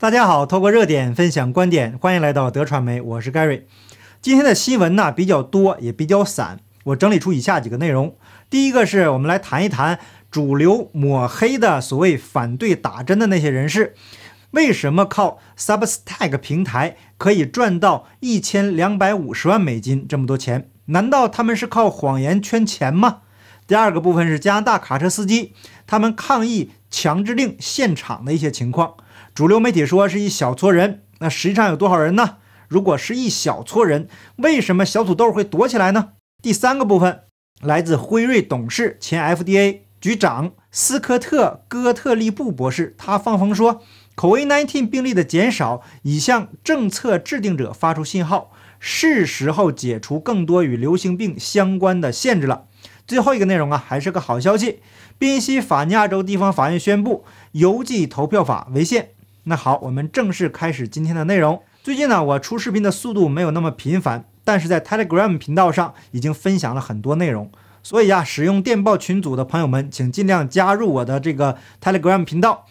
大家好，透过热点分享观点，欢迎来到德传媒，我是 Gary。今天的新闻呢比较多，也比较散，我整理出以下几个内容。第一个是我们来谈一谈主流抹黑的所谓反对打针的那些人士，为什么靠 Substack 平台可以赚到一千两百五十万美金这么多钱？难道他们是靠谎言圈钱吗？第二个部分是加拿大卡车司机他们抗议强制令现场的一些情况。主流媒体说是一小撮人，那实际上有多少人呢？如果是一小撮人，为什么小土豆会躲起来呢？第三个部分来自辉瑞董事、前 FDA 局长斯科特·戈特利布博士，他放风说，COVID-19 病例的减少已向政策制定者发出信号，是时候解除更多与流行病相关的限制了。最后一个内容啊，还是个好消息，宾夕法尼亚州地方法院宣布邮寄投票法违宪。那好，我们正式开始今天的内容。最近呢，我出视频的速度没有那么频繁，但是在 Telegram 频道上已经分享了很多内容。所以啊，使用电报群组的朋友们，请尽量加入我的这个 Telegram 频道，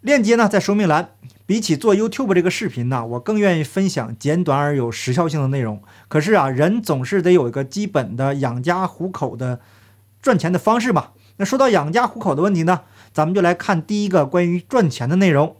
链接呢在说明栏。比起做 YouTube 这个视频呢，我更愿意分享简短而有时效性的内容。可是啊，人总是得有一个基本的养家糊口的赚钱的方式嘛。那说到养家糊口的问题呢，咱们就来看第一个关于赚钱的内容。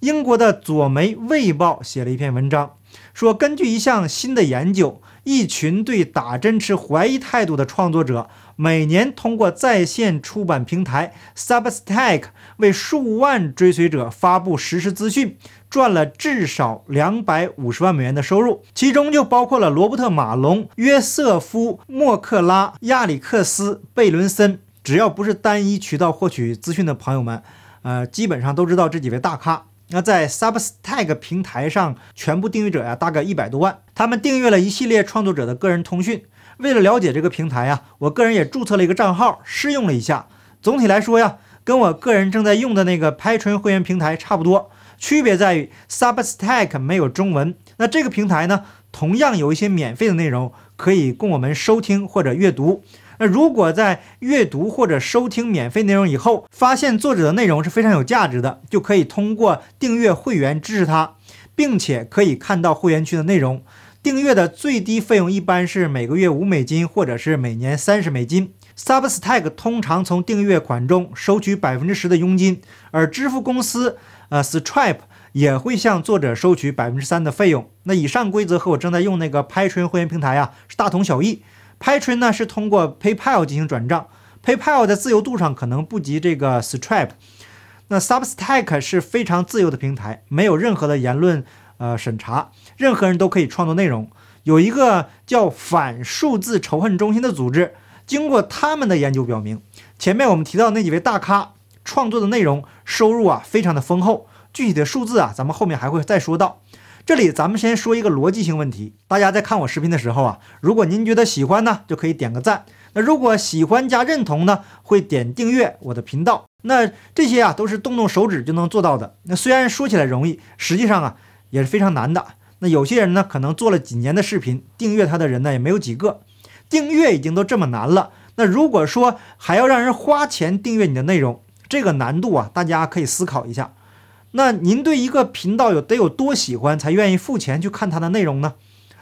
英国的左媒《卫报》写了一篇文章，说根据一项新的研究，一群对打针持怀疑态度的创作者，每年通过在线出版平台 Substack 为数万追随者发布实时资讯，赚了至少两百五十万美元的收入，其中就包括了罗伯特·马龙、约瑟夫·莫克拉、亚历克斯·贝伦森。只要不是单一渠道获取资讯的朋友们，呃，基本上都知道这几位大咖。那在 Substack 平台上，全部订阅者呀，大概一百多万。他们订阅了一系列创作者的个人通讯。为了了解这个平台呀，我个人也注册了一个账号，试用了一下。总体来说呀，跟我个人正在用的那个 PATRON 会员平台差不多，区别在于 Substack 没有中文。那这个平台呢，同样有一些免费的内容可以供我们收听或者阅读。那如果在阅读或者收听免费内容以后，发现作者的内容是非常有价值的，就可以通过订阅会员支持他，并且可以看到会员区的内容。订阅的最低费用一般是每个月五美金，或者是每年三十美金。Substack 通常从订阅款中收取百分之十的佣金，而支付公司呃 Stripe 也会向作者收取百分之三的费用。那以上规则和我正在用那个 patron 会员平台啊是大同小异。Patron 呢是通过 PayPal 进行转账，PayPal 在自由度上可能不及这个 Stripe。那 Substack 是非常自由的平台，没有任何的言论呃审查，任何人都可以创作内容。有一个叫反数字仇恨中心的组织，经过他们的研究表明，前面我们提到那几位大咖创作的内容收入啊非常的丰厚，具体的数字啊咱们后面还会再说到。这里咱们先说一个逻辑性问题，大家在看我视频的时候啊，如果您觉得喜欢呢，就可以点个赞；那如果喜欢加认同呢，会点订阅我的频道。那这些啊都是动动手指就能做到的。那虽然说起来容易，实际上啊也是非常难的。那有些人呢可能做了几年的视频，订阅他的人呢也没有几个。订阅已经都这么难了，那如果说还要让人花钱订阅你的内容，这个难度啊，大家可以思考一下。那您对一个频道有得有多喜欢才愿意付钱去看它的内容呢？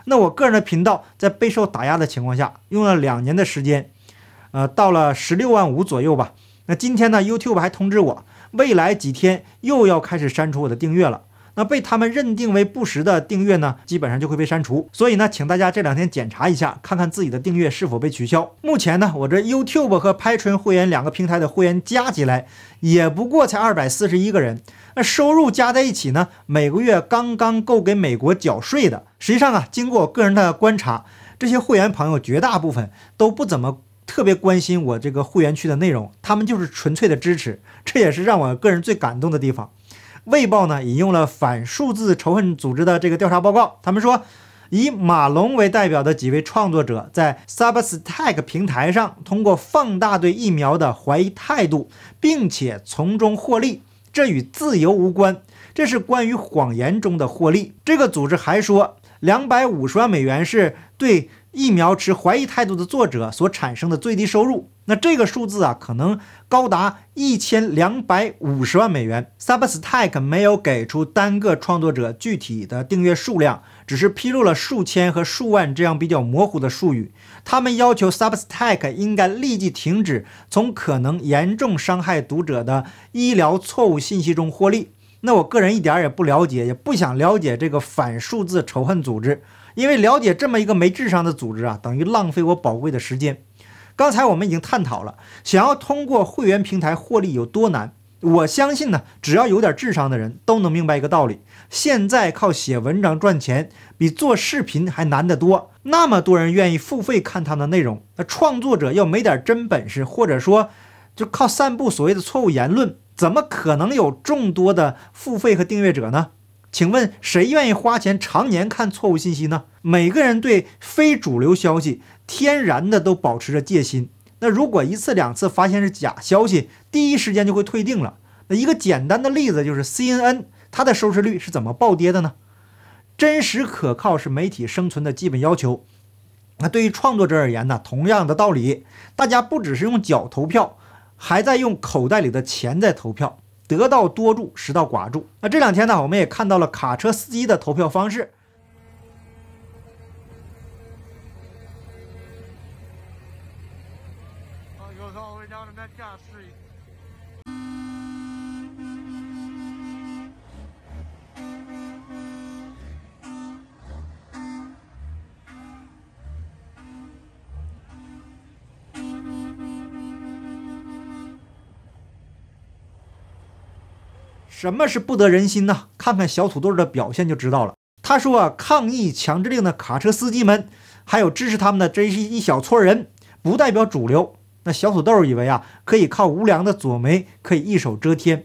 那我个人的频道在备受打压的情况下，用了两年的时间，呃，到了十六万五左右吧。那今天呢，YouTube 还通知我，未来几天又要开始删除我的订阅了。那被他们认定为不实的订阅呢，基本上就会被删除。所以呢，请大家这两天检查一下，看看自己的订阅是否被取消。目前呢，我这 YouTube 和拍纯会员两个平台的会员加起来，也不过才二百四十一个人。那收入加在一起呢，每个月刚刚够给美国缴税的。实际上啊，经过我个人的观察，这些会员朋友绝大部分都不怎么特别关心我这个会员区的内容，他们就是纯粹的支持。这也是让我个人最感动的地方。卫报呢引用了反数字仇恨组织的这个调查报告，他们说，以马龙为代表的几位创作者在 Substack 平台上通过放大对疫苗的怀疑态度，并且从中获利，这与自由无关，这是关于谎言中的获利。这个组织还说，两百五十万美元是对疫苗持怀疑态度的作者所产生的最低收入。那这个数字啊，可能高达一千两百五十万美元。Substack 没有给出单个创作者具体的订阅数量，只是披露了数千和数万这样比较模糊的术语。他们要求 Substack 应该立即停止从可能严重伤害读者的医疗错误信息中获利。那我个人一点也不了解，也不想了解这个反数字仇恨组织，因为了解这么一个没智商的组织啊，等于浪费我宝贵的时间。刚才我们已经探讨了，想要通过会员平台获利有多难。我相信呢，只要有点智商的人都能明白一个道理：现在靠写文章赚钱，比做视频还难得多。那么多人愿意付费看他的内容，那创作者要没点真本事，或者说就靠散布所谓的错误言论。怎么可能有众多的付费和订阅者呢？请问谁愿意花钱常年看错误信息呢？每个人对非主流消息天然的都保持着戒心。那如果一次两次发现是假消息，第一时间就会退订了。那一个简单的例子就是 CNN，它的收视率是怎么暴跌的呢？真实可靠是媒体生存的基本要求。那对于创作者而言呢，同样的道理，大家不只是用脚投票。还在用口袋里的钱在投票，得道多助，失道寡助。那这两天呢，我们也看到了卡车司机的投票方式。什么是不得人心呢？看看小土豆的表现就知道了。他说啊，抗议强制令的卡车司机们，还有支持他们的这是一小撮人，不代表主流。那小土豆以为啊，可以靠无良的左媒可以一手遮天。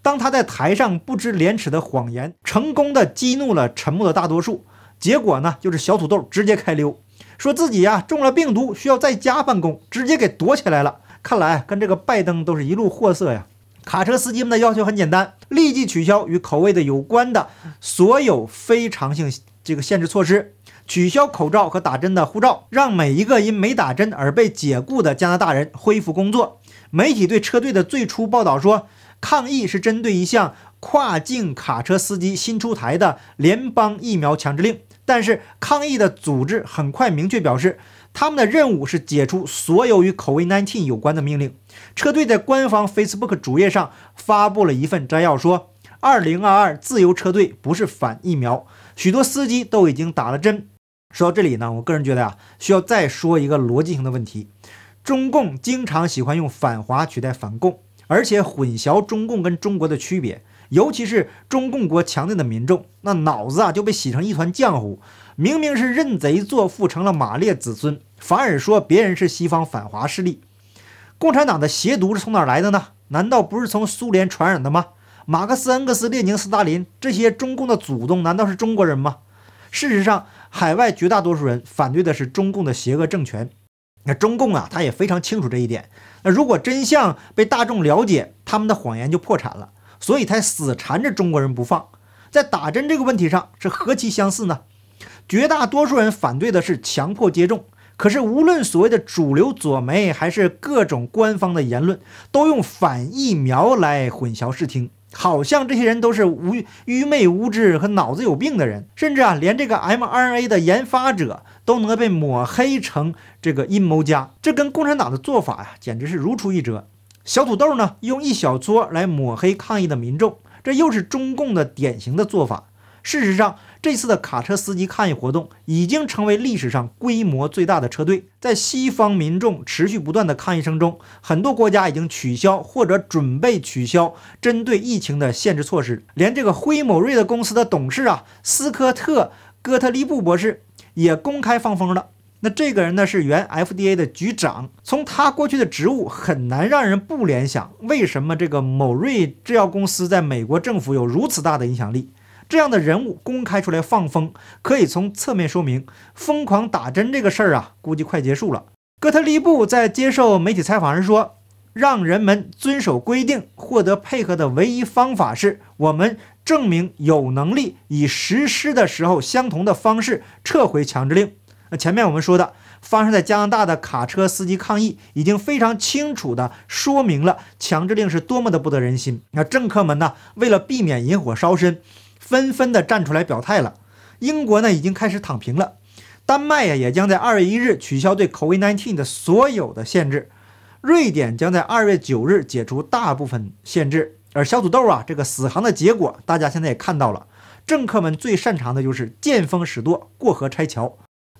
当他在台上不知廉耻的谎言，成功的激怒了沉默的大多数。结果呢，就是小土豆直接开溜，说自己呀中了病毒，需要在家办公，直接给躲起来了。看来跟这个拜登都是一路货色呀。卡车司机们的要求很简单：立即取消与口味的有关的所有非常性这个限制措施，取消口罩和打针的护照，让每一个因没打针而被解雇的加拿大人恢复工作。媒体对车队的最初报道说，抗议是针对一项跨境卡车司机新出台的联邦疫苗强制令，但是抗议的组织很快明确表示。他们的任务是解除所有与 COVID-19 有关的命令。车队在官方 Facebook 主页上发布了一份摘要，说：“2022 自由车队不是反疫苗，许多司机都已经打了针。”说到这里呢，我个人觉得啊，需要再说一个逻辑性的问题：中共经常喜欢用反华取代反共，而且混淆中共跟中国的区别，尤其是中共国强大的民众，那脑子啊就被洗成一团浆糊。明明是认贼作父，成了马列子孙。反而说别人是西方反华势力，共产党的邪毒是从哪来的呢？难道不是从苏联传染的吗？马克思、恩格斯、列宁、斯大林这些中共的祖宗难道是中国人吗？事实上，海外绝大多数人反对的是中共的邪恶政权。那中共啊，他也非常清楚这一点。那如果真相被大众了解，他们的谎言就破产了。所以才死缠着中国人不放。在打针这个问题上是何其相似呢？绝大多数人反对的是强迫接种。可是，无论所谓的主流左媒，还是各种官方的言论，都用反疫苗来混淆视听，好像这些人都是无愚昧无知和脑子有病的人，甚至啊，连这个 mRNA 的研发者都能被抹黑成这个阴谋家，这跟共产党的做法呀，简直是如出一辙。小土豆呢，用一小撮来抹黑抗议的民众，这又是中共的典型的做法。事实上，这次的卡车司机抗议活动已经成为历史上规模最大的车队。在西方民众持续不断的抗议声中，很多国家已经取消或者准备取消针对疫情的限制措施。连这个辉某瑞的公司的董事啊，斯科特·戈特利布博士也公开放风了。那这个人呢，是原 FDA 的局长。从他过去的职务，很难让人不联想，为什么这个某瑞制药公司在美国政府有如此大的影响力。这样的人物公开出来放风，可以从侧面说明疯狂打针这个事儿啊，估计快结束了。哥特利布在接受媒体采访时说：“让人们遵守规定，获得配合的唯一方法是我们证明有能力以实施的时候相同的方式撤回强制令。”那前面我们说的发生在加拿大的卡车司机抗议，已经非常清楚地说明了强制令是多么的不得人心。那政客们呢，为了避免引火烧身，纷纷地站出来表态了。英国呢，已经开始躺平了。丹麦呀，也将在二月一日取消对 COVID-19 的所有的限制。瑞典将在二月九日解除大部分限制。而小土豆啊，这个死航的结果，大家现在也看到了。政客们最擅长的就是见风使舵、过河拆桥。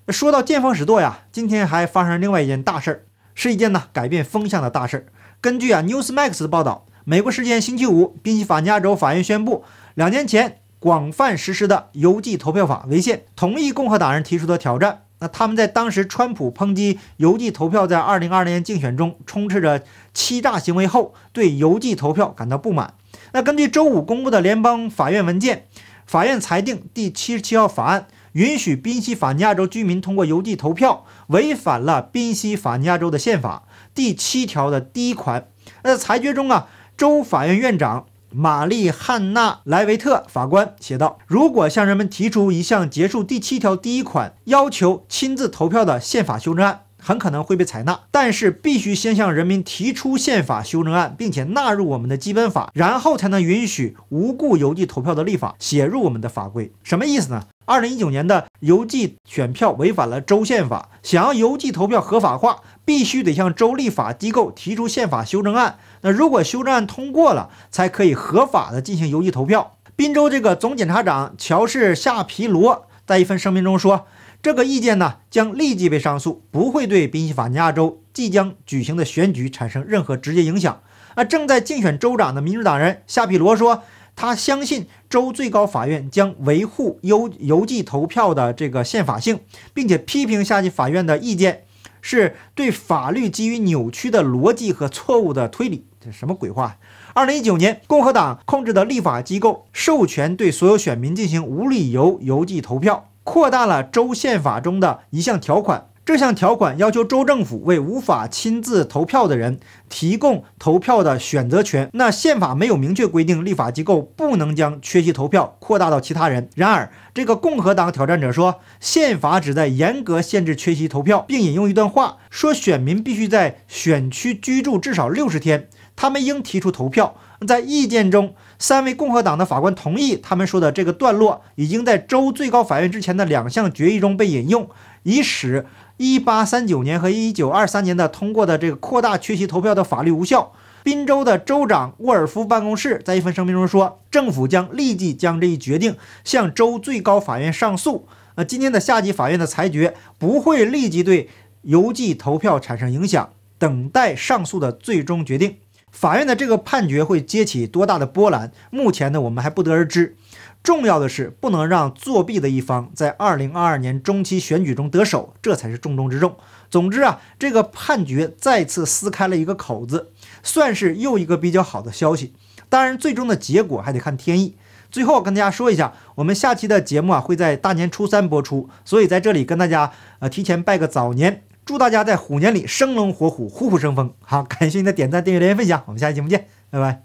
说到见风使舵呀，今天还发生另外一件大事儿，是一件呢改变风向的大事儿。根据啊 Newsmax 的报道，美国时间星期五，宾夕法尼亚州法院宣布，两年前广泛实施的邮寄投票法违宪，同意共和党人提出的挑战。那他们在当时川普抨击邮寄投票在二零二零年竞选中充斥着欺诈行为后，对邮寄投票感到不满。那根据周五公布的联邦法院文件，法院裁定第七十七号法案允许宾夕法尼亚州居民通过邮寄投票，违反了宾夕法尼亚州的宪法第七条的第一款。那裁决中啊，州法院院长。玛丽·汉娜·莱维特法官写道：“如果向人们提出一项结束第七条第一款要求亲自投票的宪法修正案，很可能会被采纳。但是，必须先向人民提出宪法修正案，并且纳入我们的基本法，然后才能允许无故邮寄投票的立法写入我们的法规。什么意思呢？二零一九年的邮寄选票违反了州宪法，想要邮寄投票合法化，必须得向州立法机构提出宪法修正案。”那如果修正案通过了，才可以合法的进行邮寄投票。宾州这个总检察长乔治夏皮罗在一份声明中说，这个意见呢将立即被上诉，不会对宾夕法尼亚州即将举行的选举产生任何直接影响。那正在竞选州长的民主党人夏皮罗说，他相信州最高法院将维护邮邮寄投票的这个宪法性，并且批评下级法院的意见。是对法律基于扭曲的逻辑和错误的推理，这什么鬼话？二零一九年，共和党控制的立法机构授权对所有选民进行无理由邮寄投票，扩大了州宪法中的一项条款。这项条款要求州政府为无法亲自投票的人提供投票的选择权。那宪法没有明确规定立法机构不能将缺席投票扩大到其他人。然而，这个共和党挑战者说，宪法旨在严格限制缺席投票，并引用一段话说，选民必须在选区居住至少六十天，他们应提出投票。在意见中，三位共和党的法官同意他们说的这个段落已经在州最高法院之前的两项决议中被引用，以使。一八三九年和一九二三年的通过的这个扩大缺席投票的法律无效。宾州的州长沃尔夫办公室在一份声明中说，政府将立即将这一决定向州最高法院上诉。呃，今天的下级法院的裁决不会立即对邮寄投票产生影响，等待上诉的最终决定。法院的这个判决会激起多大的波澜？目前呢，我们还不得而知。重要的是，不能让作弊的一方在二零二二年中期选举中得手，这才是重中之重。总之啊，这个判决再次撕开了一个口子，算是又一个比较好的消息。当然，最终的结果还得看天意。最后跟大家说一下，我们下期的节目啊会在大年初三播出，所以在这里跟大家呃提前拜个早年，祝大家在虎年里生龙活虎，虎虎生风。好，感谢您的点赞、订阅、留言、分享，我们下期节目见，拜拜。